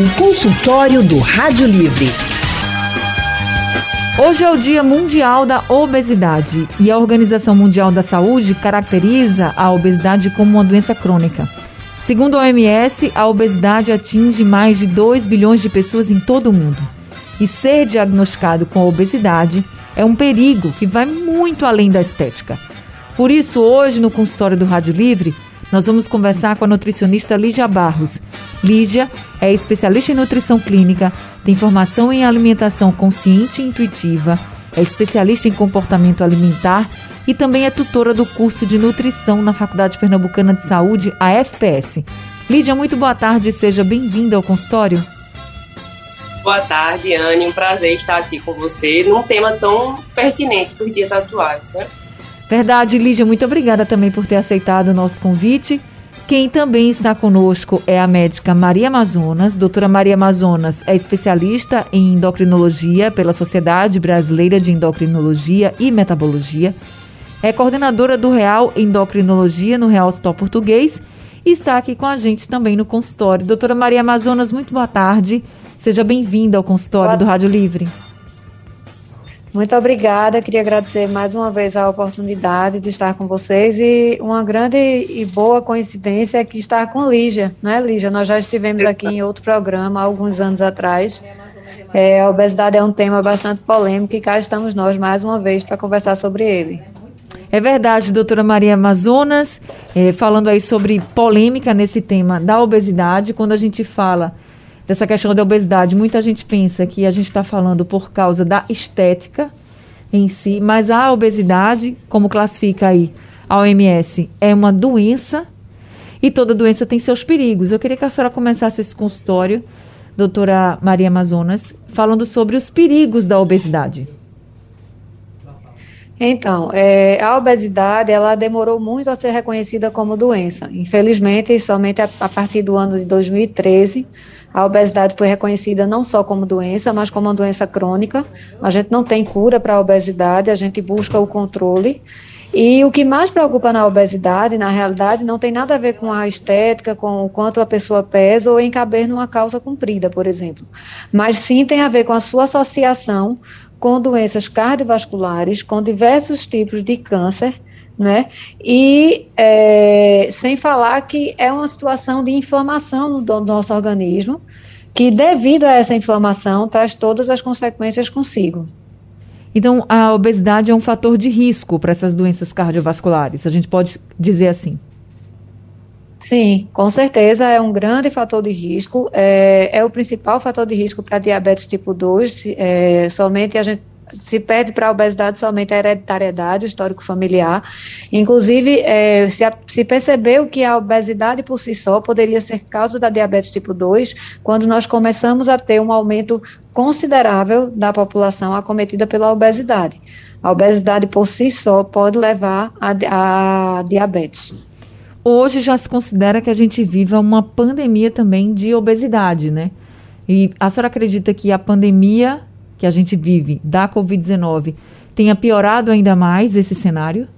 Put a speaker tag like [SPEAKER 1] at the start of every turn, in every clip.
[SPEAKER 1] O consultório do Rádio Livre.
[SPEAKER 2] Hoje é o Dia Mundial da Obesidade e a Organização Mundial da Saúde caracteriza a obesidade como uma doença crônica. Segundo a OMS, a obesidade atinge mais de 2 bilhões de pessoas em todo o mundo. E ser diagnosticado com obesidade é um perigo que vai muito além da estética. Por isso, hoje no consultório do Rádio Livre, nós vamos conversar com a nutricionista Lígia Barros. Lígia é especialista em nutrição clínica, tem formação em alimentação consciente e intuitiva, é especialista em comportamento alimentar e também é tutora do curso de nutrição na Faculdade Pernambucana de Saúde, a FPS. Lígia, muito boa tarde, seja bem-vinda ao consultório.
[SPEAKER 3] Boa tarde, Anne. Um prazer estar aqui com você num tema tão pertinente para os dias atuais, né?
[SPEAKER 2] Verdade, Lígia, muito obrigada também por ter aceitado o nosso convite. Quem também está conosco é a médica Maria Amazonas. Doutora Maria Amazonas é especialista em endocrinologia pela Sociedade Brasileira de Endocrinologia e Metabologia. É coordenadora do Real Endocrinologia no Real Hospital Português e está aqui com a gente também no consultório. Doutora Maria Amazonas, muito boa tarde. Seja bem-vinda ao consultório boa... do Rádio Livre.
[SPEAKER 4] Muito obrigada, queria agradecer mais uma vez a oportunidade de estar com vocês e uma grande e boa coincidência é que estar com Lígia, né, Lígia? Nós já estivemos aqui em outro programa alguns anos atrás. É, a obesidade é um tema bastante polêmico e cá estamos nós mais uma vez para conversar sobre ele.
[SPEAKER 2] É verdade, doutora Maria Amazonas, é, falando aí sobre polêmica nesse tema da obesidade, quando a gente fala dessa questão da obesidade, muita gente pensa que a gente está falando por causa da estética em si, mas a obesidade, como classifica aí a OMS, é uma doença e toda doença tem seus perigos. Eu queria que a senhora começasse esse consultório, doutora Maria Amazonas, falando sobre os perigos da obesidade.
[SPEAKER 4] Então, é, a obesidade ela demorou muito a ser reconhecida como doença. Infelizmente, somente a, a partir do ano de 2013 a obesidade foi reconhecida não só como doença, mas como uma doença crônica. A gente não tem cura para a obesidade, a gente busca o controle. E o que mais preocupa na obesidade, na realidade, não tem nada a ver com a estética, com o quanto a pessoa pesa ou em caber numa calça comprida, por exemplo. Mas sim tem a ver com a sua associação com doenças cardiovasculares, com diversos tipos de câncer né? E é, sem falar que é uma situação de inflamação no, do nosso organismo, que devido a essa inflamação traz todas as consequências consigo.
[SPEAKER 2] Então, a obesidade é um fator de risco para essas doenças cardiovasculares, a gente pode dizer assim.
[SPEAKER 4] Sim, com certeza é um grande fator de risco. É, é o principal fator de risco para diabetes tipo 2. É, somente a gente se perde para a obesidade somente a hereditariedade, o histórico familiar. Inclusive, é, se, a, se, percebeu que a obesidade por si só poderia ser causa da diabetes tipo 2, quando nós começamos a ter um aumento considerável da população acometida pela obesidade. A obesidade por si só pode levar a, a diabetes.
[SPEAKER 2] Hoje já se considera que a gente viva uma pandemia também de obesidade, né? E a senhora acredita que a pandemia que a gente vive da Covid-19 tenha piorado ainda mais esse cenário?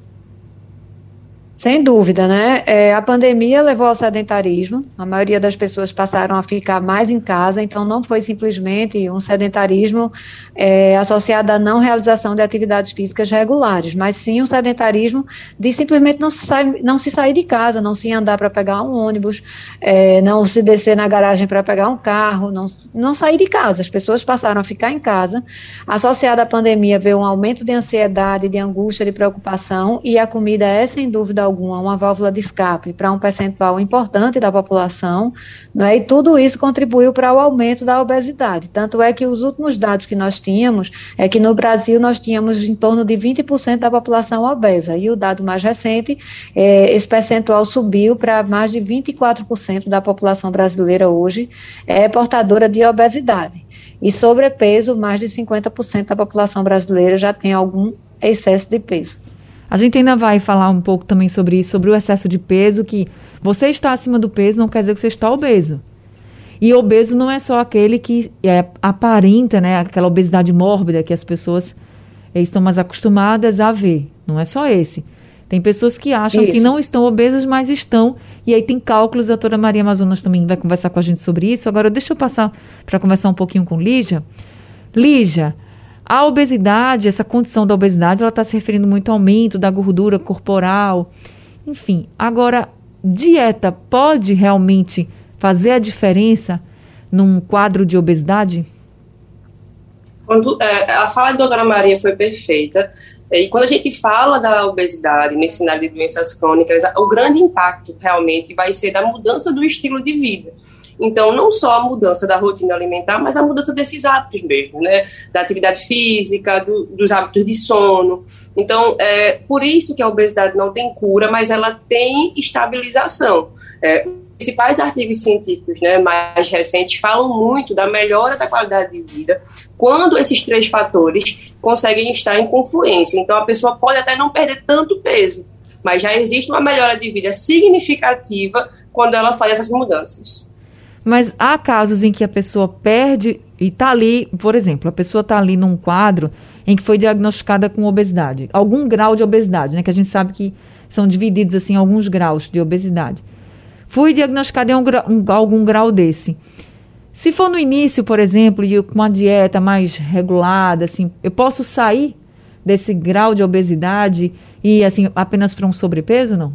[SPEAKER 4] Sem dúvida, né? É, a pandemia levou ao sedentarismo. A maioria das pessoas passaram a ficar mais em casa, então não foi simplesmente um sedentarismo é, associado à não realização de atividades físicas regulares, mas sim um sedentarismo de simplesmente não se, sai, não se sair de casa, não se andar para pegar um ônibus, é, não se descer na garagem para pegar um carro, não, não sair de casa. As pessoas passaram a ficar em casa. Associada à pandemia veio um aumento de ansiedade, de angústia, de preocupação, e a comida é, sem dúvida, alguma uma válvula de escape para um percentual importante da população, né, e tudo isso contribuiu para o aumento da obesidade. Tanto é que os últimos dados que nós tínhamos é que no Brasil nós tínhamos em torno de 20% da população obesa, e o dado mais recente, é, esse percentual subiu para mais de 24% da população brasileira hoje é portadora de obesidade. E sobrepeso, mais de 50% da população brasileira já tem algum excesso de peso.
[SPEAKER 2] A gente ainda vai falar um pouco também sobre isso, sobre o excesso de peso, que você está acima do peso não quer dizer que você está obeso. E obeso não é só aquele que é, aparenta, né, aquela obesidade mórbida que as pessoas é, estão mais acostumadas a ver. Não é só esse. Tem pessoas que acham isso. que não estão obesas, mas estão. E aí tem cálculos, a doutora Maria Amazonas também vai conversar com a gente sobre isso. Agora, deixa eu passar para conversar um pouquinho com Lígia. Lígia, a obesidade, essa condição da obesidade, ela está se referindo muito ao aumento da gordura corporal. Enfim, agora, dieta pode realmente fazer a diferença num quadro de obesidade?
[SPEAKER 3] Quando, é, a fala da doutora Maria foi perfeita. E quando a gente fala da obesidade nesse cenário de doenças crônicas, o grande impacto realmente vai ser da mudança do estilo de vida. Então, não só a mudança da rotina alimentar, mas a mudança desses hábitos mesmo, né? Da atividade física, do, dos hábitos de sono. Então, é por isso que a obesidade não tem cura, mas ela tem estabilização. É, principais artigos científicos né, mais recentes falam muito da melhora da qualidade de vida quando esses três fatores conseguem estar em confluência. Então, a pessoa pode até não perder tanto peso, mas já existe uma melhora de vida significativa quando ela faz essas mudanças.
[SPEAKER 2] Mas há casos em que a pessoa perde e está ali, por exemplo, a pessoa está ali num quadro em que foi diagnosticada com obesidade, algum grau de obesidade, né? Que a gente sabe que são divididos assim alguns graus de obesidade. Fui diagnosticada em um, um, algum grau desse. Se for no início, por exemplo, e com uma dieta mais regulada, assim, eu posso sair desse grau de obesidade e assim apenas para um sobrepeso, não?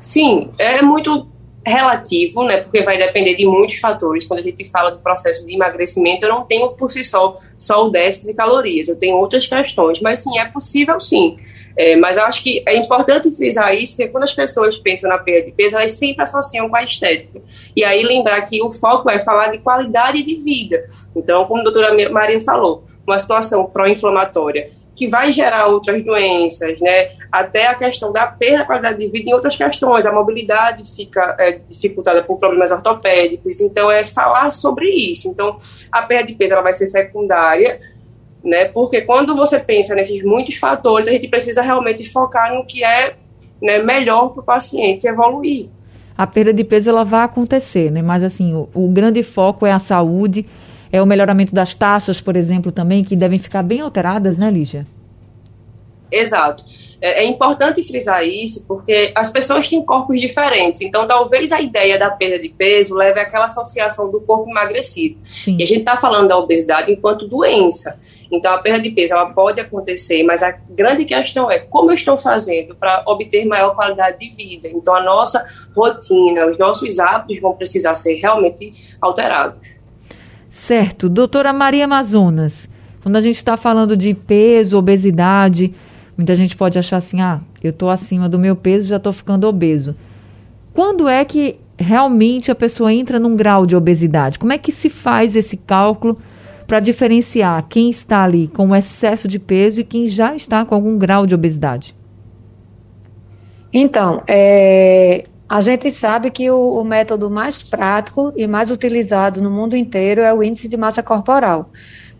[SPEAKER 3] Sim, é muito relativo, né? Porque vai depender de muitos fatores. Quando a gente fala do processo de emagrecimento, eu não tenho por si só só o déficit de calorias. Eu tenho outras questões, mas sim é possível, sim. É, mas eu acho que é importante frisar isso, porque quando as pessoas pensam na perda de peso, elas sempre associam com a estética. E aí lembrar que o foco é falar de qualidade de vida. Então, como a doutora Maria falou, uma situação pró-inflamatória que vai gerar outras doenças, né? Até a questão da perda da qualidade de vida em outras questões. A mobilidade fica é, dificultada por problemas ortopédicos. Então, é falar sobre isso. Então, a perda de peso ela vai ser secundária, né? Porque quando você pensa nesses muitos fatores, a gente precisa realmente focar no que é né, melhor para o paciente evoluir.
[SPEAKER 2] A perda de peso ela vai acontecer, né? Mas assim, o, o grande foco é a saúde, é o melhoramento das taxas, por exemplo, também, que devem ficar bem alteradas, né, Lígia?
[SPEAKER 3] Exato. É, é, importante frisar isso porque as pessoas têm corpos diferentes. Então, talvez a ideia da perda de peso leve àquela associação do corpo emagrecido. Sim. E a gente está falando da obesidade enquanto doença. Então, a perda de peso ela pode acontecer, mas a grande questão é como eu estou fazendo para obter maior qualidade de vida. Então, a nossa rotina, os nossos hábitos vão precisar ser realmente alterados.
[SPEAKER 2] Certo. Doutora Maria Amazonas, quando a gente está falando de peso, obesidade, muita gente pode achar assim: ah, eu estou acima do meu peso, já estou ficando obeso. Quando é que realmente a pessoa entra num grau de obesidade? Como é que se faz esse cálculo? para diferenciar quem está ali com excesso de peso e quem já está com algum grau de obesidade?
[SPEAKER 4] Então, é, a gente sabe que o, o, método mais prático e mais utilizado no mundo inteiro é o índice de massa corporal,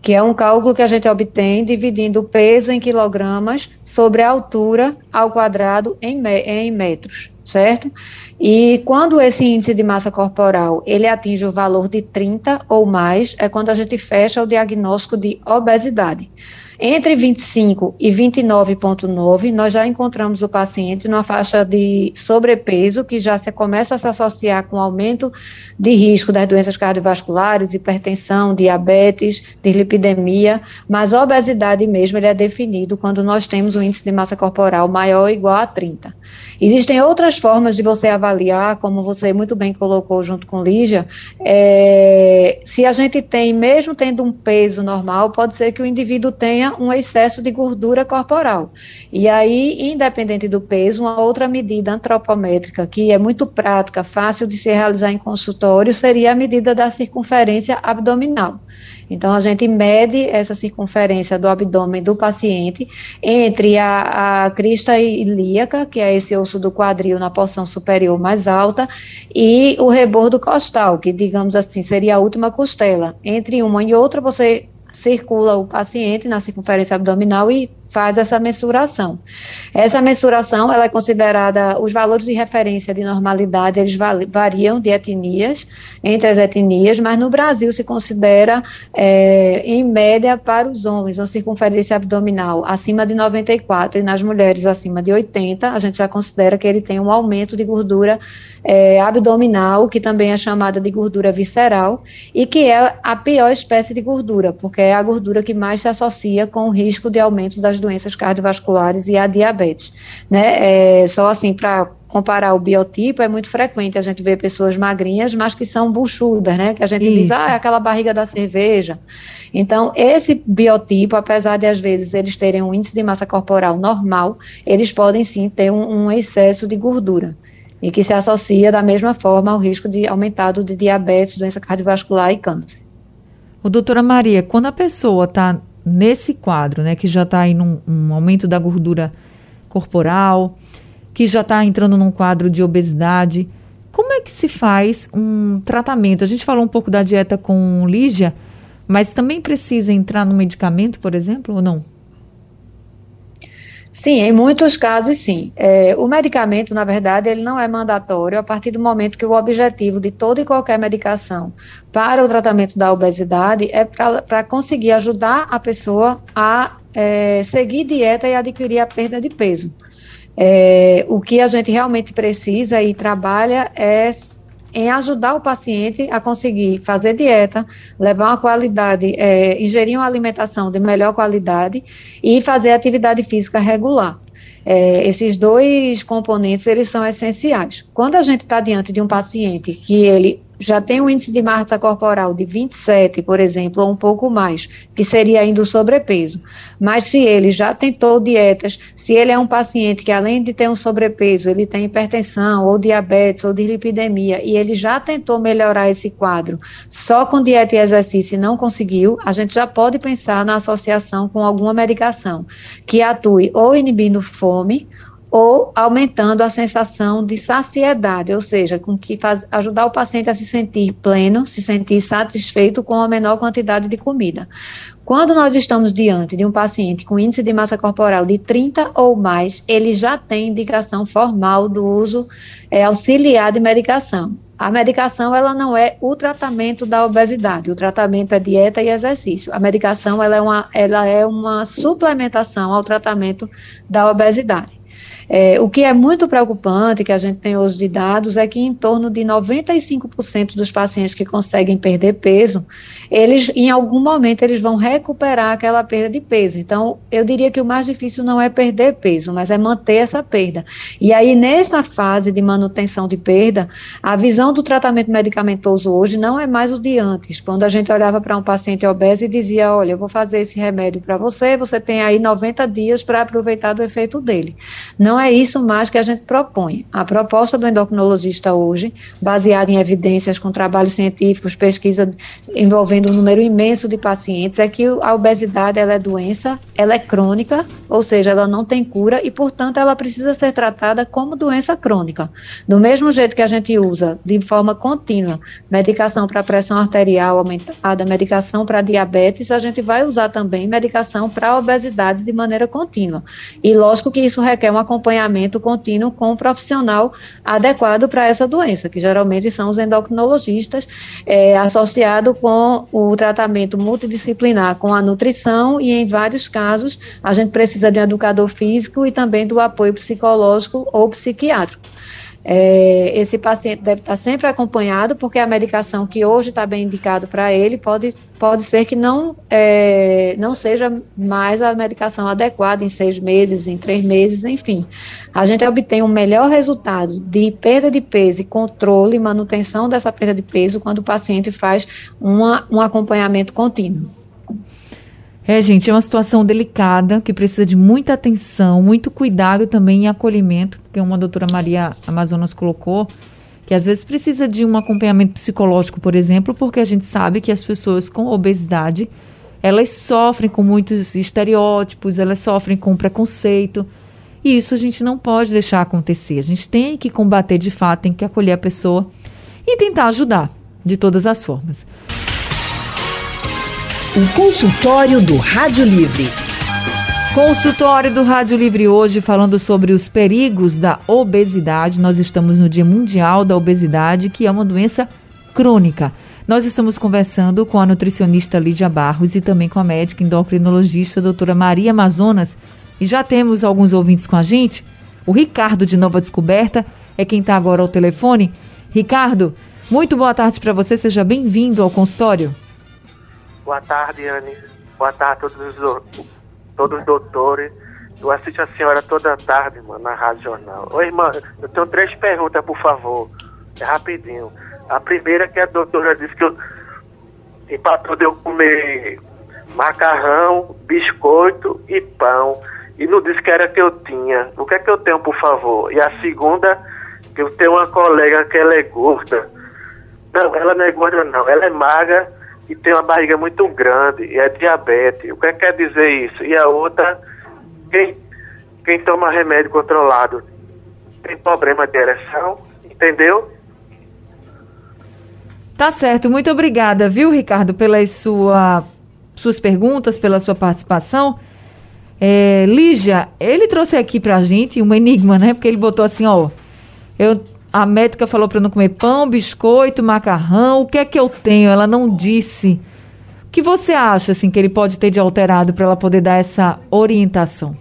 [SPEAKER 4] que é um cálculo que a gente obtém dividindo o peso em quilogramas sobre a altura ao quadrado em, em metros, certo? E quando esse índice de massa corporal ele atinge o valor de 30 ou mais, é quando a gente fecha o diagnóstico de obesidade. Entre 25 e 29,9, nós já encontramos o paciente numa faixa de sobrepeso que já se começa a se associar com aumento de risco das doenças cardiovasculares, hipertensão, diabetes, dislipidemia, mas a obesidade mesmo ele é definido quando nós temos um índice de massa corporal maior ou igual a 30. Existem outras formas de você avaliar, como você muito bem colocou junto com Lígia, é, se a gente tem, mesmo tendo um peso normal, pode ser que o indivíduo tenha um excesso de gordura corporal. E aí, independente do peso, uma outra medida antropométrica, que é muito prática, fácil de se realizar em consultório, seria a medida da circunferência abdominal. Então, a gente mede essa circunferência do abdômen do paciente entre a, a crista ilíaca, que é esse osso do quadril na porção superior mais alta, e o rebordo costal, que, digamos assim, seria a última costela. Entre uma e outra, você circula o paciente na circunferência abdominal e faz essa mensuração. Essa mensuração, ela é considerada, os valores de referência de normalidade, eles variam de etnias, entre as etnias, mas no Brasil se considera, é, em média, para os homens, uma circunferência abdominal acima de 94 e nas mulheres acima de 80, a gente já considera que ele tem um aumento de gordura é, abdominal, que também é chamada de gordura visceral, e que é a pior espécie de gordura, porque é a gordura que mais se associa com o risco de aumento das doenças cardiovasculares e a diabetes. Né? É, só assim, para comparar o biotipo, é muito frequente a gente ver pessoas magrinhas, mas que são buchudas, né? Que a gente Isso. diz, ah, é aquela barriga da cerveja. Então, esse biotipo, apesar de às vezes eles terem um índice de massa corporal normal, eles podem sim ter um, um excesso de gordura e que se associa da mesma forma ao risco de aumentado de diabetes, doença cardiovascular e câncer.
[SPEAKER 2] O doutora Maria, quando a pessoa está nesse quadro, né, que já está num um aumento da gordura corporal, que já está entrando num quadro de obesidade, como é que se faz um tratamento? A gente falou um pouco da dieta com Lígia, mas também precisa entrar no medicamento, por exemplo, ou não?
[SPEAKER 4] Sim, em muitos casos sim. É, o medicamento, na verdade, ele não é mandatório a partir do momento que o objetivo de toda e qualquer medicação para o tratamento da obesidade é para conseguir ajudar a pessoa a é, seguir dieta e adquirir a perda de peso. É, o que a gente realmente precisa e trabalha é em ajudar o paciente a conseguir fazer dieta, levar uma qualidade, é, ingerir uma alimentação de melhor qualidade e fazer atividade física regular. É, esses dois componentes eles são essenciais. Quando a gente está diante de um paciente que ele já tem um índice de massa corporal de 27, por exemplo, ou um pouco mais, que seria ainda o sobrepeso. Mas se ele já tentou dietas, se ele é um paciente que além de ter um sobrepeso, ele tem hipertensão, ou diabetes, ou dislipidemia, e ele já tentou melhorar esse quadro só com dieta e exercício e não conseguiu, a gente já pode pensar na associação com alguma medicação que atue ou inibindo fome, ou aumentando a sensação de saciedade, ou seja, com que faz, ajudar o paciente a se sentir pleno, se sentir satisfeito com a menor quantidade de comida. Quando nós estamos diante de um paciente com índice de massa corporal de 30 ou mais, ele já tem indicação formal do uso é, auxiliar de medicação. A medicação ela não é o tratamento da obesidade. O tratamento é dieta e exercício. A medicação ela é uma, ela é uma suplementação ao tratamento da obesidade. É, o que é muito preocupante, que a gente tem hoje de dados, é que em torno de 95% dos pacientes que conseguem perder peso, eles, em algum momento, eles vão recuperar aquela perda de peso. Então, eu diria que o mais difícil não é perder peso, mas é manter essa perda. E aí, nessa fase de manutenção de perda, a visão do tratamento medicamentoso hoje não é mais o de antes. Quando a gente olhava para um paciente obeso e dizia, olha, eu vou fazer esse remédio para você, você tem aí 90 dias para aproveitar do efeito dele. Não é isso mais que a gente propõe. A proposta do endocrinologista hoje, baseada em evidências com trabalhos científicos, pesquisa envolvendo um número imenso de pacientes, é que a obesidade ela é doença, ela é crônica, ou seja, ela não tem cura e, portanto, ela precisa ser tratada como doença crônica. Do mesmo jeito que a gente usa de forma contínua medicação para pressão arterial aumentada, medicação para diabetes, a gente vai usar também medicação para obesidade de maneira contínua. E lógico que isso requer uma acompanhamento contínuo com um profissional adequado para essa doença, que geralmente são os endocrinologistas, é, associado com o tratamento multidisciplinar com a nutrição e, em vários casos, a gente precisa de um educador físico e também do apoio psicológico ou psiquiátrico. É, esse paciente deve estar sempre acompanhado, porque a medicação que hoje está bem indicado para ele pode, pode ser que não, é, não seja mais a medicação adequada em seis meses, em três meses, enfim. A gente obtém um melhor resultado de perda de peso e controle manutenção dessa perda de peso quando o paciente faz uma, um acompanhamento contínuo.
[SPEAKER 2] É, gente, é uma situação delicada que precisa de muita atenção, muito cuidado também e acolhimento, porque uma doutora Maria Amazonas colocou que às vezes precisa de um acompanhamento psicológico, por exemplo, porque a gente sabe que as pessoas com obesidade, elas sofrem com muitos estereótipos, elas sofrem com preconceito, e isso a gente não pode deixar acontecer. A gente tem que combater de fato, tem que acolher a pessoa e tentar ajudar de todas as formas.
[SPEAKER 1] O consultório do Rádio Livre.
[SPEAKER 2] Consultório do Rádio Livre hoje falando sobre os perigos da obesidade. Nós estamos no Dia Mundial da Obesidade, que é uma doença crônica. Nós estamos conversando com a nutricionista Lídia Barros e também com a médica endocrinologista doutora Maria Amazonas. E já temos alguns ouvintes com a gente. O Ricardo de Nova Descoberta é quem está agora ao telefone. Ricardo, muito boa tarde para você, seja bem-vindo ao consultório.
[SPEAKER 5] Boa tarde, Anne. Boa tarde a todos os todos os doutores. Eu assisto a senhora toda tarde, mano, na Rádio Jornal. Oi, irmã, eu tenho três perguntas, por favor. É rapidinho. A primeira é que a doutora disse que eu empatou de eu comer macarrão, biscoito e pão. E não disse que era que eu tinha. O que é que eu tenho, por favor? E a segunda, que eu tenho uma colega que ela é gorda. Não, ela não é gorda não, ela é magra e tem uma barriga muito grande e é diabetes. O que, é que quer dizer isso? E a outra, quem, quem toma remédio controlado tem problema de ereção, entendeu?
[SPEAKER 2] Tá certo, muito obrigada, viu, Ricardo, pelas sua, suas perguntas, pela sua participação. É, Lígia, ele trouxe aqui pra gente um enigma, né? Porque ele botou assim, ó. Eu a médica falou para não comer pão, biscoito, macarrão. O que é que eu tenho? Ela não disse. O que você acha assim que ele pode ter de alterado para ela poder dar essa orientação?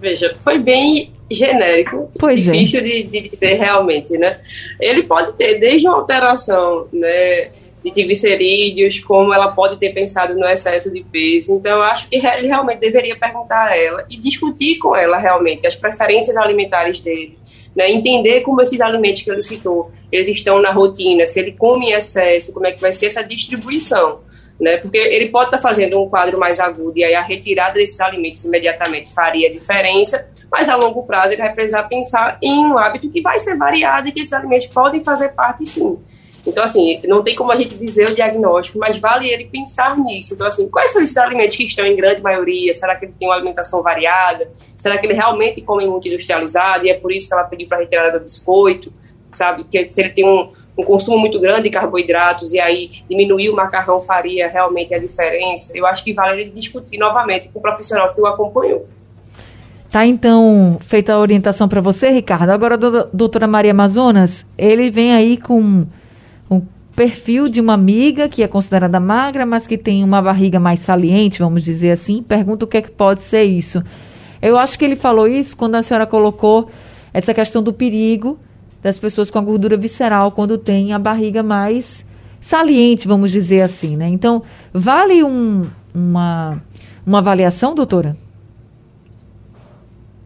[SPEAKER 3] Veja, foi bem genérico, pois é. difícil é. de, de dizer realmente, né? Ele pode ter desde uma alteração, né? de triglicerídeos, como ela pode ter pensado no excesso de peso. Então, eu acho que ele realmente deveria perguntar a ela e discutir com ela realmente as preferências alimentares dele, né, entender como esses alimentos que ele citou, eles estão na rotina, se ele come em excesso, como é que vai ser essa distribuição. Né, porque ele pode estar fazendo um quadro mais agudo e aí a retirada desses alimentos imediatamente faria diferença, mas a longo prazo ele vai precisar pensar em um hábito que vai ser variado e que esses alimentos podem fazer parte sim. Então, assim, não tem como a gente dizer o diagnóstico, mas vale ele pensar nisso. Então, assim, quais são esses alimentos que estão em grande maioria? Será que ele tem uma alimentação variada? Será que ele realmente come muito industrializado e é por isso que ela pediu para retirada do biscoito? Sabe? Que se ele tem um, um consumo muito grande de carboidratos e aí diminuir o macarrão faria realmente a diferença, eu acho que vale ele discutir novamente com o profissional que o acompanhou.
[SPEAKER 2] Tá então feita a orientação para você, Ricardo. Agora, doutora Maria Amazonas, ele vem aí com um perfil de uma amiga que é considerada magra, mas que tem uma barriga mais saliente, vamos dizer assim. Pergunta o que é que pode ser isso. Eu acho que ele falou isso quando a senhora colocou essa questão do perigo das pessoas com a gordura visceral quando tem a barriga mais saliente, vamos dizer assim, né? Então, vale um, uma, uma avaliação, doutora?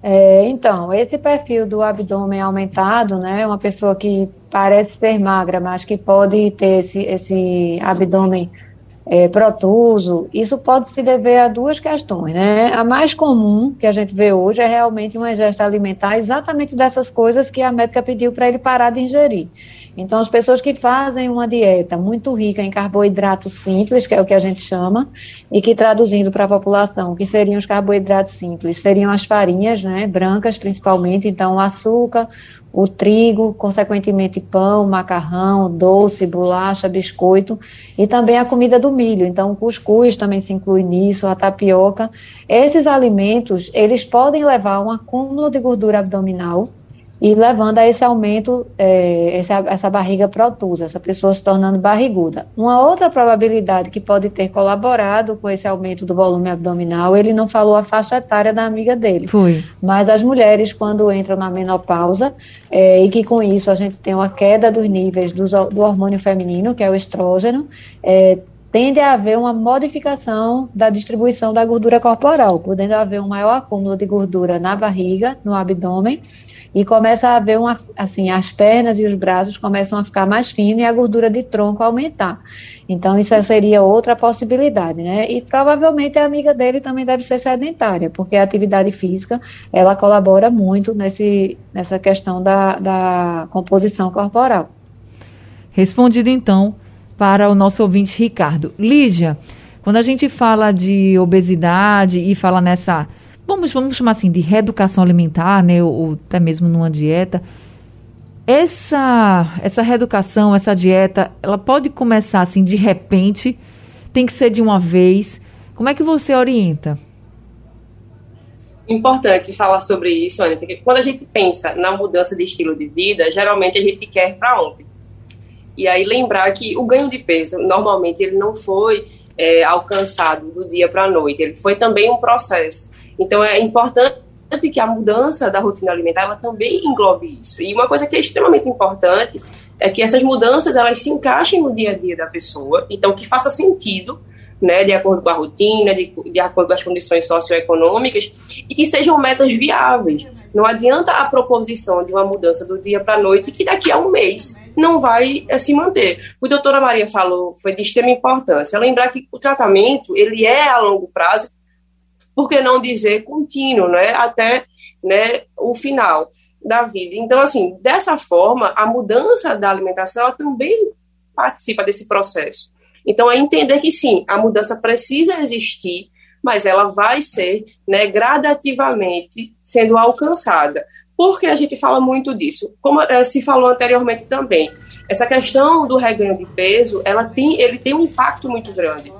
[SPEAKER 4] É, então, esse perfil do abdômen aumentado, né, uma pessoa que parece ser magra, mas que pode ter esse, esse abdômen é, protuso, isso pode se dever a duas questões, né? A mais comum que a gente vê hoje é realmente uma ingesta alimentar exatamente dessas coisas que a médica pediu para ele parar de ingerir. Então, as pessoas que fazem uma dieta muito rica em carboidratos simples, que é o que a gente chama, e que traduzindo para a população, que seriam os carboidratos simples, seriam as farinhas, né, brancas principalmente, então o açúcar, o trigo, consequentemente pão, macarrão, doce, bolacha, biscoito e também a comida do milho. Então, o cuscuz também se inclui nisso, a tapioca. Esses alimentos, eles podem levar a um acúmulo de gordura abdominal e levando a esse aumento, é, essa, essa barriga protusa, essa pessoa se tornando barriguda. Uma outra probabilidade que pode ter colaborado com esse aumento do volume abdominal, ele não falou a faixa etária da amiga dele.
[SPEAKER 2] Foi.
[SPEAKER 4] Mas as mulheres, quando entram na menopausa, é, e que com isso a gente tem uma queda dos níveis do, do hormônio feminino, que é o estrógeno, é, tende a haver uma modificação da distribuição da gordura corporal, podendo haver um maior acúmulo de gordura na barriga, no abdômen, e começa a haver uma, assim, as pernas e os braços começam a ficar mais finos e a gordura de tronco aumentar. Então, isso seria outra possibilidade, né? E provavelmente a amiga dele também deve ser sedentária, porque a atividade física, ela colabora muito nesse, nessa questão da, da composição corporal.
[SPEAKER 2] Respondido, então, para o nosso ouvinte Ricardo. Lígia, quando a gente fala de obesidade e fala nessa vamos, vamos chamar assim, de reeducação alimentar, né, ou, ou até mesmo numa dieta, essa, essa reeducação, essa dieta, ela pode começar assim de repente, tem que ser de uma vez. Como é que você orienta?
[SPEAKER 3] importante falar sobre isso, porque quando a gente pensa na mudança de estilo de vida, geralmente a gente quer para ontem. E aí lembrar que o ganho de peso, normalmente, ele não foi é, alcançado do dia para a noite, ele foi também um processo. Então é importante que a mudança da rotina alimentar também englobe isso. E uma coisa que é extremamente importante é que essas mudanças elas se encaixem no dia a dia da pessoa, então que faça sentido né, de acordo com a rotina, de, de acordo com as condições socioeconômicas, e que sejam metas viáveis. Não adianta a proposição de uma mudança do dia para a noite que daqui a um mês não vai é, se manter. O doutora Maria falou, foi de extrema importância, lembrar que o tratamento ele é a longo prazo, por que não dizer contínuo, né, até né, o final da vida. Então, assim, dessa forma, a mudança da alimentação ela também participa desse processo. Então, é entender que sim, a mudança precisa existir, mas ela vai ser né, gradativamente sendo alcançada. Porque a gente fala muito disso. Como é, se falou anteriormente também, essa questão do reganho de peso, ela tem, ele tem um impacto muito grande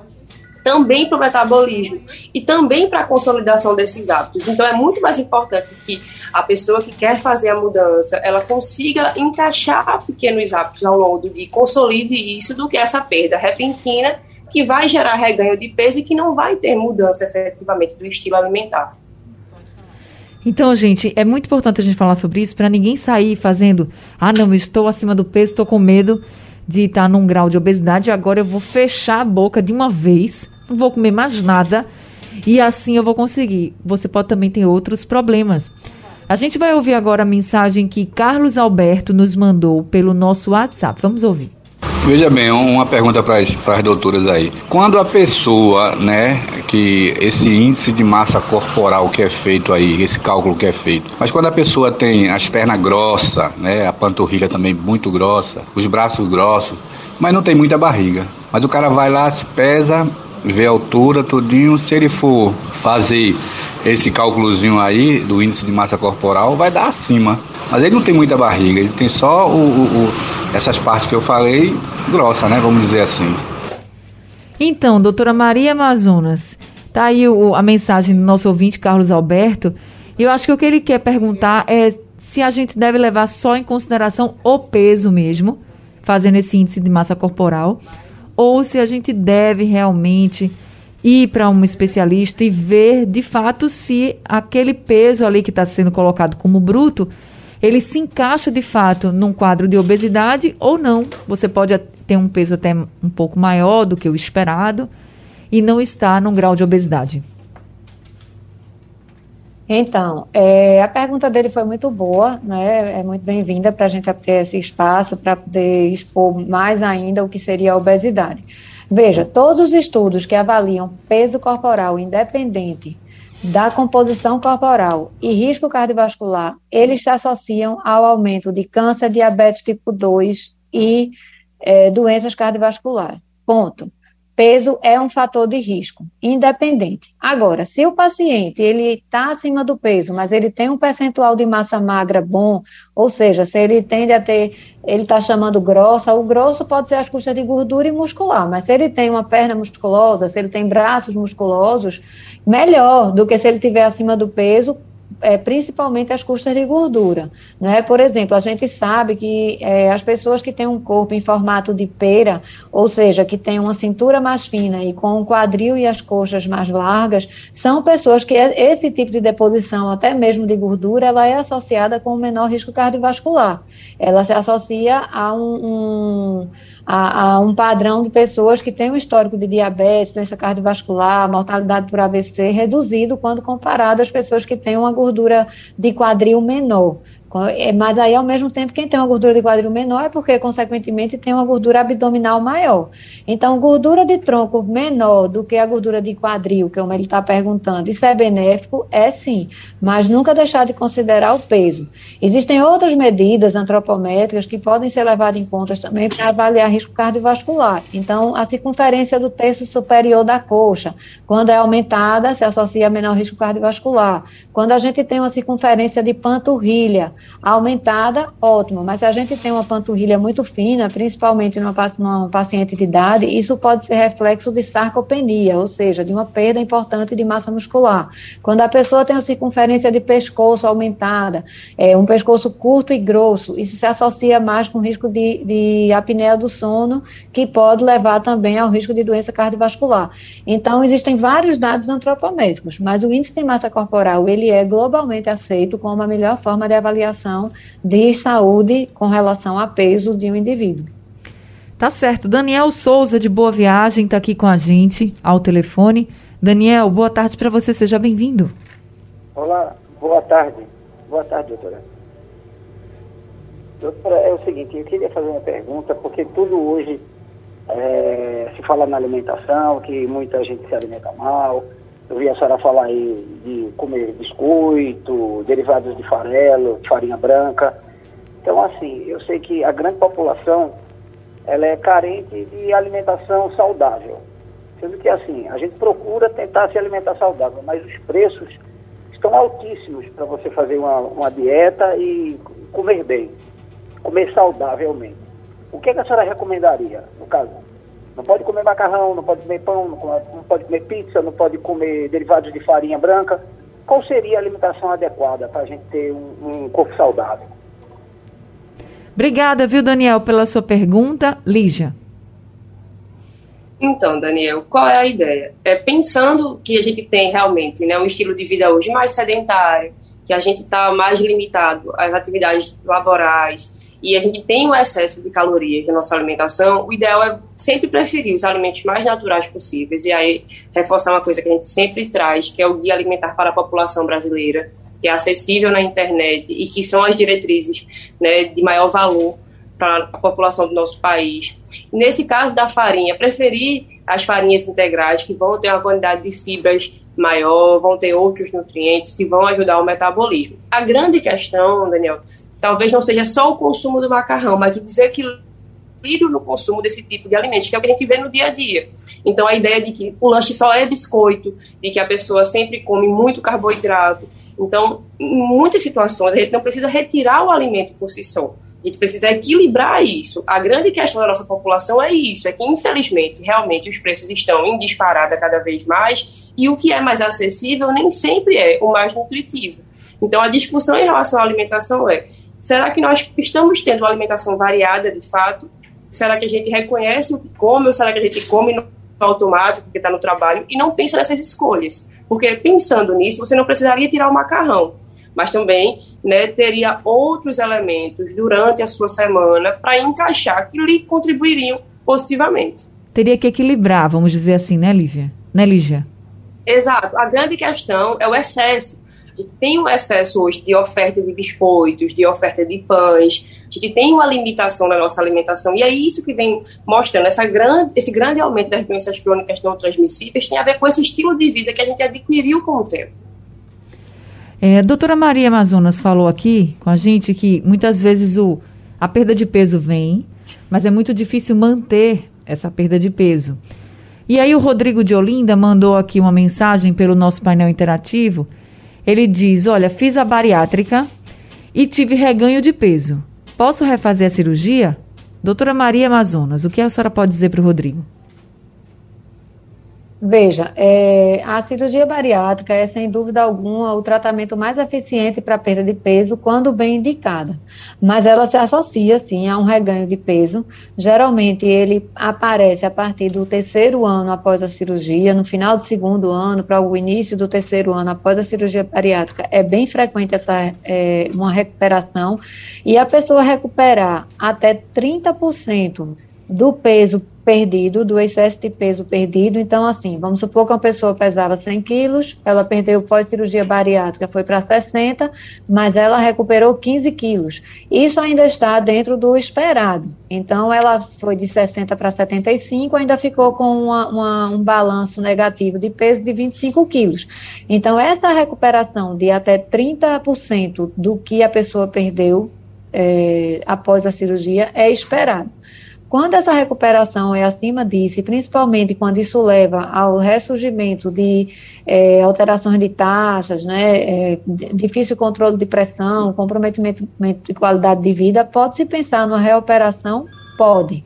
[SPEAKER 3] também para o metabolismo e também para a consolidação desses hábitos. Então é muito mais importante que a pessoa que quer fazer a mudança, ela consiga encaixar pequenos hábitos ao longo do dia, consolide isso do que essa perda repentina que vai gerar reganho de peso e que não vai ter mudança efetivamente do estilo alimentar.
[SPEAKER 2] Então, gente, é muito importante a gente falar sobre isso para ninguém sair fazendo, ah, não, estou acima do peso, estou com medo de estar num grau de obesidade, agora eu vou fechar a boca de uma vez não vou comer mais nada e assim eu vou conseguir. Você pode também ter outros problemas. A gente vai ouvir agora a mensagem que Carlos Alberto nos mandou pelo nosso WhatsApp. Vamos ouvir.
[SPEAKER 6] Veja bem, uma pergunta para as doutoras aí. Quando a pessoa, né, que esse índice de massa corporal que é feito aí, esse cálculo que é feito, mas quando a pessoa tem as pernas grossas, né, a panturrilha também muito grossa, os braços grossos, mas não tem muita barriga. Mas o cara vai lá, se pesa, ver a altura, tudinho. Se ele for fazer esse cálculozinho aí do índice de massa corporal, vai dar acima. Mas ele não tem muita barriga, ele tem só o, o, o, essas partes que eu falei, grossa, né? Vamos dizer assim.
[SPEAKER 2] Então, doutora Maria Amazonas, tá aí a mensagem do nosso ouvinte, Carlos Alberto. E eu acho que o que ele quer perguntar é se a gente deve levar só em consideração o peso mesmo, fazendo esse índice de massa corporal, ou se a gente deve realmente ir para um especialista e ver de fato se aquele peso ali que está sendo colocado como bruto ele se encaixa de fato num quadro de obesidade ou não. Você pode ter um peso até um pouco maior do que o esperado e não estar num grau de obesidade.
[SPEAKER 4] Então, é, a pergunta dele foi muito boa, né? É muito bem-vinda para a gente ter esse espaço para poder expor mais ainda o que seria a obesidade. Veja, todos os estudos que avaliam peso corporal independente da composição corporal e risco cardiovascular, eles se associam ao aumento de câncer, diabetes tipo 2 e é, doenças cardiovasculares. Ponto peso é um fator de risco, independente. Agora, se o paciente ele está acima do peso, mas ele tem um percentual de massa magra bom, ou seja, se ele tende a ter, ele está chamando grossa, o grosso pode ser as custas de gordura e muscular, mas se ele tem uma perna musculosa, se ele tem braços musculosos, melhor do que se ele tiver acima do peso, é, principalmente as custas de gordura. Né? Por exemplo, a gente sabe que é, as pessoas que têm um corpo em formato de pera, ou seja, que têm uma cintura mais fina e com o quadril e as coxas mais largas, são pessoas que esse tipo de deposição, até mesmo de gordura, ela é associada com um menor risco cardiovascular. Ela se associa a um, um a, a, um padrão de pessoas que têm um histórico de diabetes, doença cardiovascular, mortalidade por AVC reduzido quando comparado às pessoas que têm uma gordura de quadril menor. É, mas aí, ao mesmo tempo, quem tem uma gordura de quadril menor é porque, consequentemente, tem uma gordura abdominal maior. Então, gordura de tronco menor do que a gordura de quadril, que é como ele está perguntando, isso é benéfico? É sim, mas nunca deixar de considerar o peso. Existem outras medidas antropométricas que podem ser levadas em conta também para avaliar risco cardiovascular. Então, a circunferência do terço superior da coxa, quando é aumentada, se associa a menor risco cardiovascular. Quando a gente tem uma circunferência de panturrilha, aumentada, ótimo, mas se a gente tem uma panturrilha muito fina, principalmente numa, numa paciente de idade, isso pode ser reflexo de sarcopenia, ou seja, de uma perda importante de massa muscular. Quando a pessoa tem a circunferência de pescoço aumentada, é, um pescoço curto e grosso, isso se associa mais com risco de, de apneia do sono, que pode levar também ao risco de doença cardiovascular. Então, existem vários dados antropométricos, mas o índice de massa corporal, ele é globalmente aceito como a melhor forma de avaliação de saúde com relação a peso de um indivíduo.
[SPEAKER 2] Tá certo. Daniel Souza, de Boa Viagem, está aqui com a gente ao telefone. Daniel, boa tarde para você, seja bem-vindo.
[SPEAKER 7] Olá, boa tarde. Boa tarde, doutora. Doutora, é o seguinte, eu queria fazer uma pergunta, porque tudo hoje é, se fala na alimentação, que muita gente se alimenta mal, eu vi a senhora falar aí de comer biscoito, derivados de farelo, de farinha branca. Então, assim, eu sei que a grande população ela é carente de alimentação saudável. Sendo que, assim, a gente procura tentar se alimentar saudável, mas os preços estão altíssimos para você fazer uma, uma dieta e comer bem, comer saudavelmente. O que, é que a senhora recomendaria, no caso? Não pode comer macarrão, não pode comer pão, não pode comer pizza, não pode comer derivados de farinha branca. Qual seria a alimentação adequada para a gente ter um, um corpo saudável?
[SPEAKER 2] Obrigada, viu, Daniel, pela sua pergunta. Lígia.
[SPEAKER 3] Então, Daniel, qual é a ideia? É pensando que a gente tem realmente né, um estilo de vida hoje mais sedentário, que a gente está mais limitado às atividades laborais, e a gente tem um excesso de calorias na nossa alimentação, o ideal é sempre preferir os alimentos mais naturais possíveis. E aí, reforçar uma coisa que a gente sempre traz, que é o Guia Alimentar para a População Brasileira, que é acessível na internet e que são as diretrizes né, de maior valor para a população do nosso país. Nesse caso da farinha, preferir as farinhas integrais, que vão ter uma quantidade de fibras maior, vão ter outros nutrientes que vão ajudar o metabolismo. A grande questão, Daniel, talvez não seja só o consumo do macarrão, mas o desequilíbrio no consumo desse tipo de alimentos, que é o que a gente vê no dia a dia. Então, a ideia de que o lanche só é biscoito, de que a pessoa sempre come muito carboidrato. Então, em muitas situações, a gente não precisa retirar o alimento por si só. A gente precisa equilibrar isso. A grande questão da nossa população é isso, é que infelizmente, realmente os preços estão em disparada cada vez mais e o que é mais acessível nem sempre é o mais nutritivo. Então a discussão em relação à alimentação é Será que nós estamos tendo uma alimentação variada de fato? Será que a gente reconhece o que come ou será que a gente come no automático porque está no trabalho e não pensa nessas escolhas? Porque pensando nisso, você não precisaria tirar o macarrão, mas também né, teria outros elementos durante a sua semana para encaixar que lhe contribuiriam positivamente.
[SPEAKER 2] Teria que equilibrar, vamos dizer assim, né, Lívia? Né, Lígia?
[SPEAKER 3] Exato. A grande questão é o excesso. A gente tem um excesso hoje de oferta de biscoitos, de oferta de pães, a gente tem uma limitação na nossa alimentação, e é isso que vem mostrando, essa grande, esse grande aumento das doenças crônicas não transmissíveis tem a ver com esse estilo de vida que a gente adquiriu com o tempo.
[SPEAKER 2] É, doutora Maria Amazonas falou aqui com a gente que muitas vezes o, a perda de peso vem, mas é muito difícil manter essa perda de peso. E aí o Rodrigo de Olinda mandou aqui uma mensagem pelo nosso painel interativo ele diz: Olha, fiz a bariátrica e tive reganho de peso. Posso refazer a cirurgia? Doutora Maria Amazonas, o que a senhora pode dizer para o Rodrigo?
[SPEAKER 4] Veja, é, a cirurgia bariátrica é sem dúvida alguma o tratamento mais eficiente para perda de peso quando bem indicada, mas ela se associa sim a um reganho de peso. Geralmente ele aparece a partir do terceiro ano após a cirurgia, no final do segundo ano para o início do terceiro ano após a cirurgia bariátrica. É bem frequente essa é, uma recuperação e a pessoa recuperar até 30% do peso perdido, do excesso de peso perdido. Então, assim, vamos supor que uma pessoa pesava 100 quilos, ela perdeu pós-cirurgia bariátrica, foi para 60, mas ela recuperou 15 quilos. Isso ainda está dentro do esperado. Então, ela foi de 60 para 75, ainda ficou com uma, uma, um balanço negativo de peso de 25 quilos. Então, essa recuperação de até 30% do que a pessoa perdeu é, após a cirurgia é esperado. Quando essa recuperação é acima disso, e principalmente quando isso leva ao ressurgimento de é, alterações de taxas, né, é, difícil controle de pressão, comprometimento de qualidade de vida, pode-se pensar numa reoperação? Pode.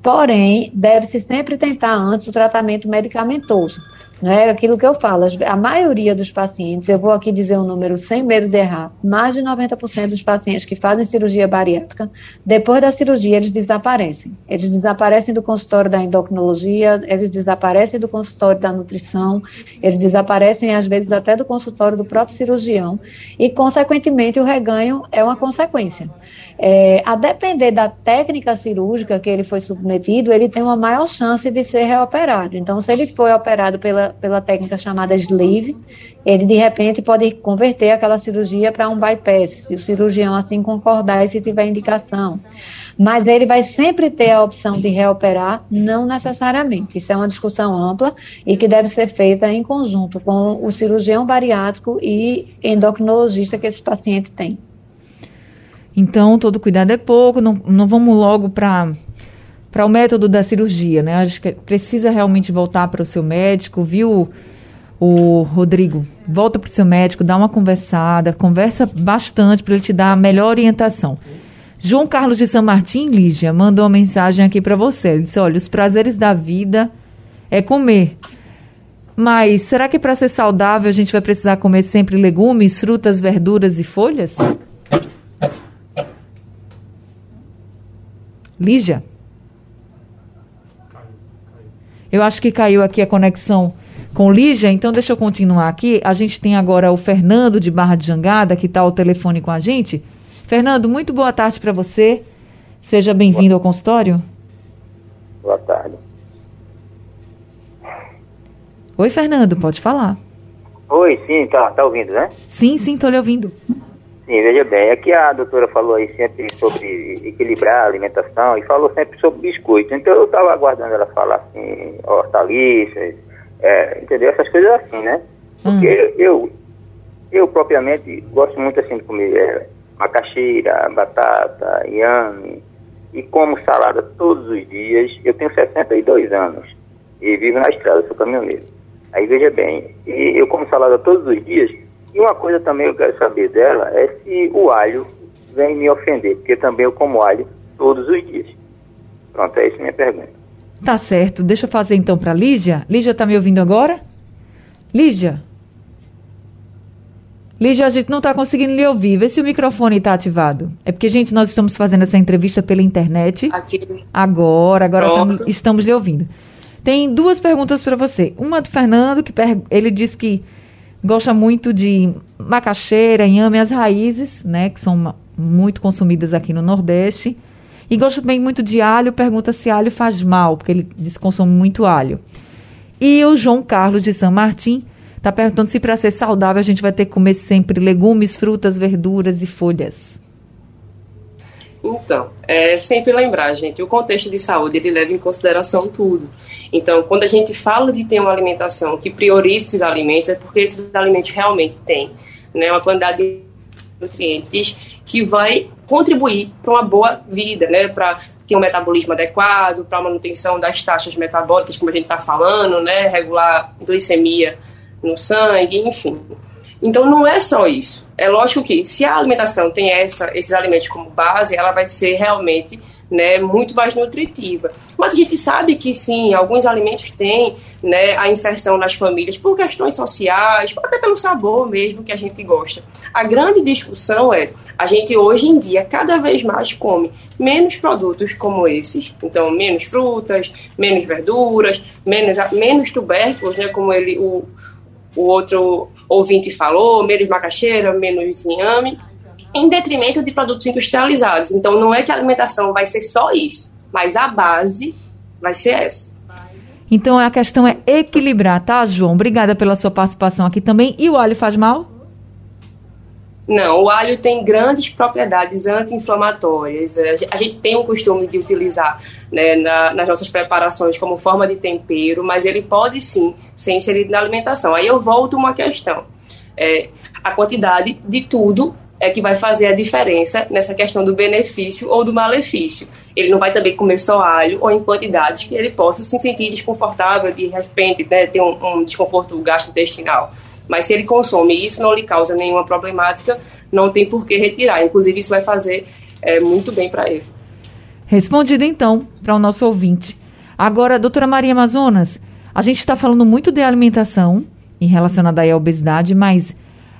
[SPEAKER 4] Porém, deve-se sempre tentar antes o tratamento medicamentoso. É aquilo que eu falo, a maioria dos pacientes, eu vou aqui dizer um número sem medo de errar, mais de 90% dos pacientes que fazem cirurgia bariátrica, depois da cirurgia eles desaparecem. Eles desaparecem do consultório da endocrinologia, eles desaparecem do consultório da nutrição, eles desaparecem às vezes até do consultório do próprio cirurgião e, consequentemente, o reganho é uma consequência. É, a depender da técnica cirúrgica que ele foi submetido, ele tem uma maior chance de ser reoperado. Então, se ele foi operado pela, pela técnica chamada sleeve, ele de repente pode converter aquela cirurgia para um bypass, se o cirurgião assim concordar e se tiver indicação. Mas ele vai sempre ter a opção de reoperar, não necessariamente. Isso é uma discussão ampla e que deve ser feita em conjunto com o cirurgião bariátrico e endocrinologista que esse paciente tem.
[SPEAKER 2] Então, todo cuidado é pouco, não, não vamos logo para para o método da cirurgia, né? Acho que precisa realmente voltar para o seu médico, viu, o Rodrigo? Volta para o seu médico, dá uma conversada, conversa bastante para ele te dar a melhor orientação. João Carlos de São Martim, Lígia, mandou uma mensagem aqui para você. Ele disse: olha, os prazeres da vida é comer. Mas será que para ser saudável a gente vai precisar comer sempre legumes, frutas, verduras e folhas? Lígia? Eu acho que caiu aqui a conexão com Lígia, então deixa eu continuar aqui. A gente tem agora o Fernando de Barra de Jangada, que está ao telefone com a gente. Fernando, muito boa tarde para você. Seja bem-vindo ao consultório.
[SPEAKER 8] Boa tarde.
[SPEAKER 2] Oi, Fernando, pode falar.
[SPEAKER 8] Oi, sim, tá, tá ouvindo, né?
[SPEAKER 2] Sim, sim, tô lhe ouvindo.
[SPEAKER 8] Sim, veja bem, aqui a doutora falou aí sempre sobre equilibrar a alimentação e falou sempre sobre biscoito. Então eu estava aguardando ela falar assim, hortaliças, é, entendeu? Essas coisas assim, né? Porque hum. eu, eu propriamente gosto muito assim de comer é, macaxeira, batata, inhame e como salada todos os dias. Eu tenho 62 anos e vivo na estrada, sou caminhoneiro. Aí veja bem, e eu como salada todos os dias e uma coisa também eu quero saber dela é se o alho vem me ofender, porque também eu como alho todos os dias. Pronto, é essa a minha pergunta.
[SPEAKER 2] Tá certo. Deixa eu fazer então para Lígia. Lígia tá me ouvindo agora? Lígia? Lígia, a gente não está conseguindo lhe ouvir. Vê se o microfone está ativado. É porque, gente, nós estamos fazendo essa entrevista pela internet. Aqui. Agora, agora estamos, estamos lhe ouvindo. Tem duas perguntas para você. Uma do Fernando, que ele diz que gosta muito de macaxeira, inhame, as raízes, né, que são muito consumidas aqui no Nordeste. E gosta também muito de alho, pergunta se alho faz mal, porque ele diz que consome muito alho. E o João Carlos de São Martim está perguntando se para ser saudável a gente vai ter que comer sempre legumes, frutas, verduras e folhas.
[SPEAKER 3] Então, é sempre lembrar, gente, o contexto de saúde ele leva em consideração tudo. Então, quando a gente fala de ter uma alimentação que priorize esses alimentos, é porque esses alimentos realmente têm né, uma quantidade de nutrientes que vai contribuir para uma boa vida, né, para ter um metabolismo adequado, para a manutenção das taxas metabólicas, como a gente está falando, né, regular glicemia no sangue, enfim. Então, não é só isso. É lógico que se a alimentação tem essa, esses alimentos como base, ela vai ser realmente né, muito mais nutritiva. Mas a gente sabe que sim, alguns alimentos têm né, a inserção nas famílias por questões sociais, até pelo sabor mesmo que a gente gosta. A grande discussão é, a gente hoje em dia cada vez mais come menos produtos como esses, então menos frutas, menos verduras, menos, menos tubérculos, né, como ele, o, o outro ouvinte falou, menos macaxeira, menos inhame, em detrimento de produtos industrializados. Então, não é que a alimentação vai ser só isso, mas a base vai ser essa.
[SPEAKER 2] Então, a questão é equilibrar, tá, João? Obrigada pela sua participação aqui também. E o alho faz mal?
[SPEAKER 3] Não, o alho tem grandes propriedades anti-inflamatórias. A gente tem o costume de utilizar né, na, nas nossas preparações como forma de tempero, mas ele pode sim ser inserido na alimentação. Aí eu volto uma questão. É, a quantidade de tudo é que vai fazer a diferença nessa questão do benefício ou do malefício. Ele não vai também comer só alho ou em quantidades que ele possa se sentir desconfortável, de repente, né, ter um, um desconforto gastrointestinal. Mas se ele consome e isso não lhe causa nenhuma problemática, não tem por que retirar. Inclusive, isso vai fazer é, muito bem para ele.
[SPEAKER 2] Respondido então para o nosso ouvinte. Agora, doutora Maria Amazonas, a gente está falando muito de alimentação em relacionada à obesidade, mas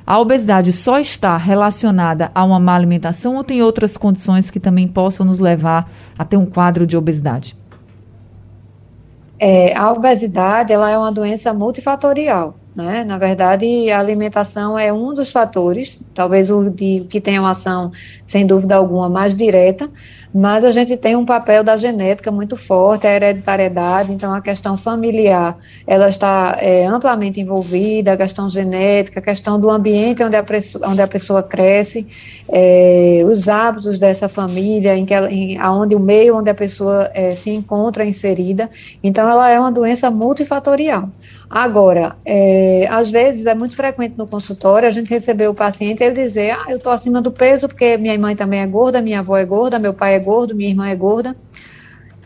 [SPEAKER 2] a obesidade só está relacionada a uma má alimentação ou tem outras condições que também possam nos levar a ter um quadro de obesidade?
[SPEAKER 4] É, a obesidade ela é uma doença multifatorial. Né? Na verdade, a alimentação é um dos fatores, talvez o que tenha uma ação, sem dúvida alguma, mais direta, mas a gente tem um papel da genética muito forte, a hereditariedade, então a questão familiar, ela está é, amplamente envolvida, a questão genética, a questão do ambiente onde a, onde a pessoa cresce, é, os hábitos dessa família, em que ela, em, onde o meio onde a pessoa é, se encontra inserida, então ela é uma doença multifatorial. Agora, é, às vezes é muito frequente no consultório a gente receber o paciente ele dizer: Ah, eu estou acima do peso porque minha mãe também é gorda, minha avó é gorda, meu pai é gordo, minha irmã é gorda.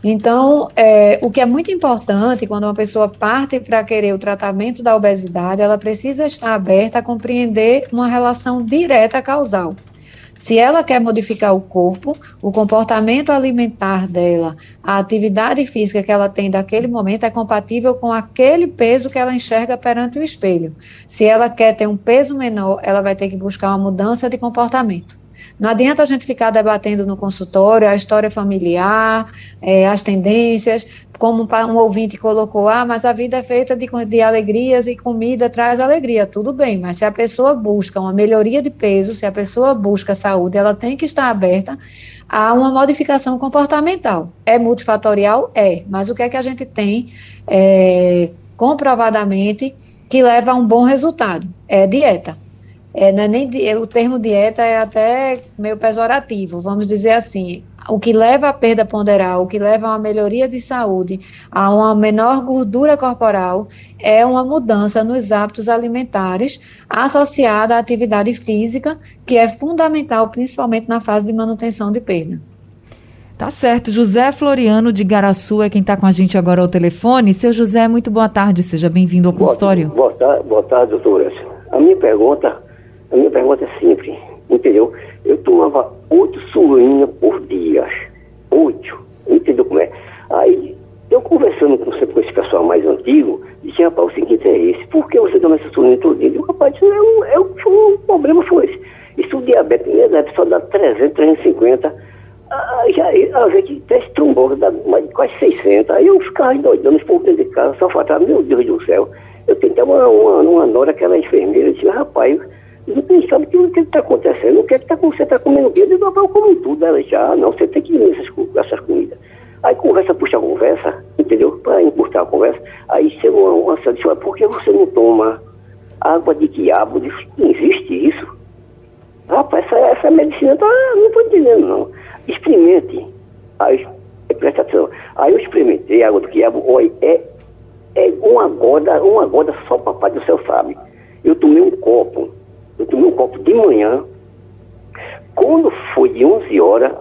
[SPEAKER 4] Então, é, o que é muito importante quando uma pessoa parte para querer o tratamento da obesidade, ela precisa estar aberta a compreender uma relação direta causal. Se ela quer modificar o corpo, o comportamento alimentar dela, a atividade física que ela tem daquele momento é compatível com aquele peso que ela enxerga perante o espelho. Se ela quer ter um peso menor, ela vai ter que buscar uma mudança de comportamento. Não adianta a gente ficar debatendo no consultório a história familiar, é, as tendências, como um ouvinte colocou, ah, mas a vida é feita de, de alegrias e comida traz alegria. Tudo bem, mas se a pessoa busca uma melhoria de peso, se a pessoa busca saúde, ela tem que estar aberta a uma modificação comportamental. É multifatorial? É, mas o que é que a gente tem é, comprovadamente que leva a um bom resultado? É dieta. É, não é nem, o termo dieta é até meio pejorativo, vamos dizer assim o que leva à perda ponderal, o que leva a uma melhoria de saúde, a uma menor gordura corporal, é uma mudança nos hábitos alimentares associada à atividade física, que é fundamental, principalmente na fase de manutenção de perda.
[SPEAKER 2] Tá certo. José Floriano de Garaçu é quem está com a gente agora ao telefone. Seu José, muito boa tarde. Seja bem-vindo ao consultório.
[SPEAKER 9] Boa, tarde, boa tarde, doutora. A minha pergunta, a minha pergunta é simples, entendeu? Eu tomava oito sulinhas por dia. Oito. Entendeu como é? Aí, eu conversando com, com esse pessoal mais antigo, disse, rapaz, o seguinte é esse, por que você toma essa sulinha todo dia? Eu digo, rapaz, isso é é problema foi esse. Isso o diabetes, minha diabetes só dá 300, 350, ah, já, às vezes teste trombose dá quase 600. Aí eu ficava doidando, os povos dentro de casa, só faltava, meu Deus do céu. Eu tentei uma, uma, uma nora, aquela enfermeira, disse, rapaz, não sabe o que está acontecendo, o que é está você está comendo o quê? Eu digo, eu como tudo. Ela disse, ah, não, você tem que ir nessas, essas comidas. Aí conversa, puxa a conversa, entendeu? Para encurtar a conversa. Aí chegou uma senhora disse, por que você não toma água de quiabo? Eu disse, não existe isso? Rapaz, essa, essa medicina tá, não estou entendendo não. Experimente. Aí, presta atenção. Aí eu experimentei água do quiabo, olha, é, é uma goda, uma goda só papai do céu sabe. Eu tomei um copo eu tomei um copo de manhã. Quando foi de 11 horas,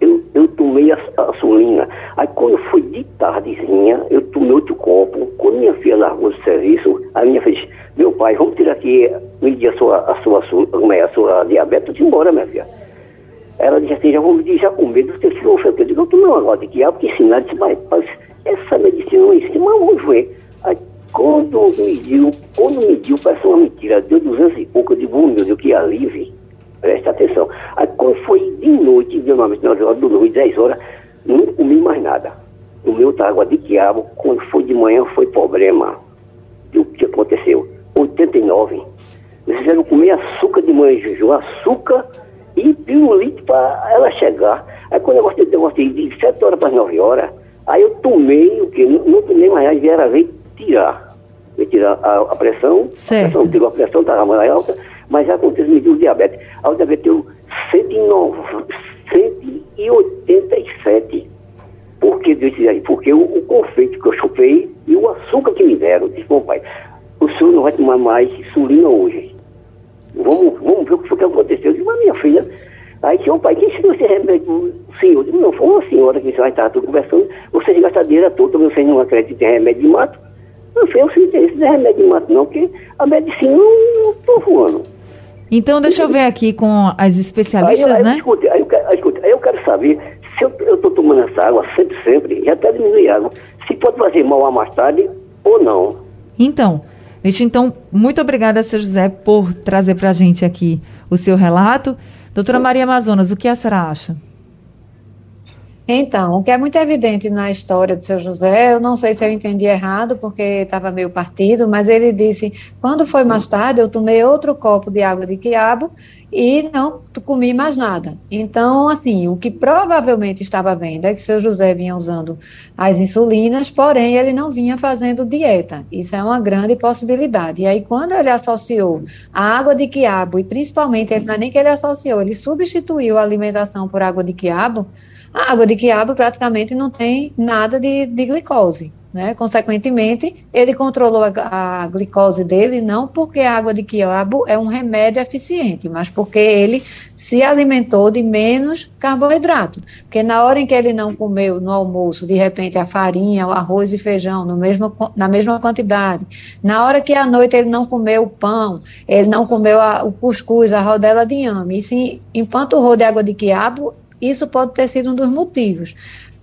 [SPEAKER 9] eu, eu tomei a, a sulina. Aí quando foi de tardezinha, eu tomei outro copo. Quando minha filha largou do serviço, a minha fez, meu pai, vamos tirar aqui, medir a sua, a sua, como é, a sua diabetes, eu embora, minha filha. Ela disse assim, já vou medir já com medo, você ficou feio. Eu digo, eu tomei uma gota de quiabo, que ensinar, disse, mas, essa medicina não existe, mas vamos ver. Aí quando mediu, quando mediu, parece uma mentira, deu 200 e pouco, eu digo, meu Deus, que alívio. Presta atenção. Aí quando foi de noite, deu 9 horas do noite, 10 horas, não comi mais nada. O meu tá água de quiabo, quando foi de manhã foi problema. O que aconteceu? 89. Eles fizeram comer açúcar de manhã, Juju, açúcar e pirulito para ela chegar. Aí quando eu gostei, eu gostei de 7 horas para 9 horas, aí eu tomei o que? Não, não tomei mais, vieram ver tirar. Me tirar a, a pressão, certo. a pressão, tirou a pressão, estava mais alta, mas já aconteceu, mediu o diabetes. Aí o diabetes deu 187. Por que disse aí? Porque o, o confeito que eu chupei e o açúcar que me deram. Disse, bom pai, o senhor não vai tomar mais insulina hoje. vamos, vamos ver o que foi que aconteceu. Eu disse, mas minha filha, aí tinha um pai, quem ensinou esse remédio? O senhor, eu disse, não, foi uma senhora que vai estar tudo conversando, vocês gastam dinheiro todo, vocês não acreditam em remédio de mato. Não foi o interesse de remédio de mato, não, porque a medicina não estou voando.
[SPEAKER 2] Então, deixa eu ver aqui com as especialistas,
[SPEAKER 9] aí, aí,
[SPEAKER 2] né?
[SPEAKER 9] Escute, aí, eu quero, escute, aí eu quero saber se eu estou tomando essa água sempre, sempre, e até diminuir a água, se pode fazer mal a mais tarde ou não.
[SPEAKER 2] Então, deixa então, muito obrigada, Sr. José, por trazer para a gente aqui o seu relato. Doutora Maria Amazonas, o que a senhora acha?
[SPEAKER 4] Então, o que é muito evidente na história de seu José, eu não sei se eu entendi errado, porque estava meio partido, mas ele disse: quando foi mais tarde, eu tomei outro copo de água de quiabo e não comi mais nada. Então, assim, o que provavelmente estava vendo é que seu José vinha usando as insulinas, porém ele não vinha fazendo dieta. Isso é uma grande possibilidade. E aí, quando ele associou a água de quiabo, e principalmente, ele não é nem que ele associou, ele substituiu a alimentação por água de quiabo a água de quiabo praticamente não tem nada de, de glicose. Né? Consequentemente, ele controlou a, a, glicose dele não porque a água de quiabo é um remédio eficiente, mas porque ele se alimentou de menos carboidrato. Porque na hora em que ele não comeu no almoço, de repente, a farinha, o arroz e feijão no mesmo, na mesma quantidade, na hora que à noite ele não comeu o pão, ele não comeu a, o cuscuz, a rodela de inhame, e se empanturrou de água de quiabo, isso pode ter sido um dos motivos.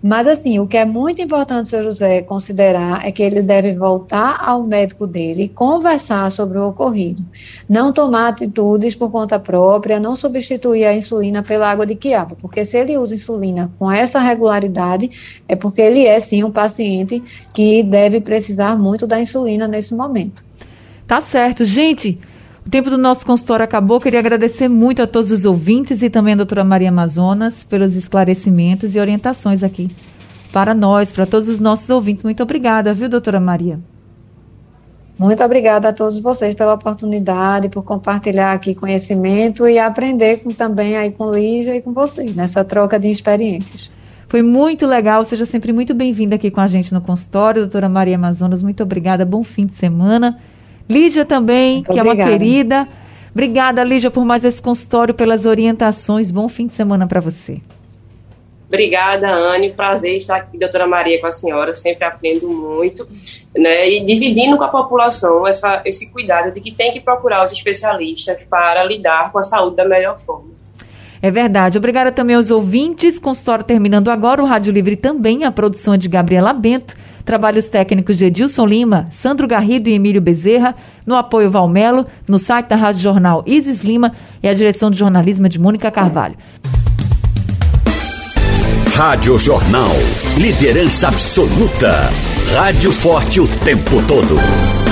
[SPEAKER 4] Mas, assim, o que é muito importante o seu José considerar é que ele deve voltar ao médico dele e conversar sobre o ocorrido. Não tomar atitudes por conta própria, não substituir a insulina pela água de quiabo, porque se ele usa insulina com essa regularidade, é porque ele é, sim, um paciente que deve precisar muito da insulina nesse momento.
[SPEAKER 2] Tá certo. Gente, o tempo do nosso consultório acabou. Queria agradecer muito a todos os ouvintes e também a doutora Maria Amazonas pelos esclarecimentos e orientações aqui para nós, para todos os nossos ouvintes. Muito obrigada, viu, doutora Maria?
[SPEAKER 4] Muito obrigada a todos vocês pela oportunidade, por compartilhar aqui conhecimento e aprender com, também aí com Lígia e com vocês, nessa troca de experiências.
[SPEAKER 2] Foi muito legal, seja sempre muito bem-vinda aqui com a gente no consultório, doutora Maria Amazonas. Muito obrigada, bom fim de semana. Lígia também, Muito que obrigada. é uma querida. Obrigada, Lígia, por mais esse consultório, pelas orientações. Bom fim de semana para você.
[SPEAKER 3] Obrigada, Anne. Prazer estar aqui, doutora Maria, com a senhora. Sempre aprendo muito. Né? E dividindo com a população essa, esse cuidado de que tem que procurar os especialistas para lidar com a saúde da melhor forma.
[SPEAKER 2] É verdade. Obrigada também aos ouvintes. Consultório terminando agora. O Rádio Livre também. A produção é de Gabriela Bento. Trabalhos técnicos de Edilson Lima, Sandro Garrido e Emílio Bezerra, no apoio Valmelo, no site da Rádio Jornal Isis Lima e a direção de jornalismo é de Mônica Carvalho.
[SPEAKER 10] Rádio Jornal. Liderança absoluta. Rádio forte o tempo todo.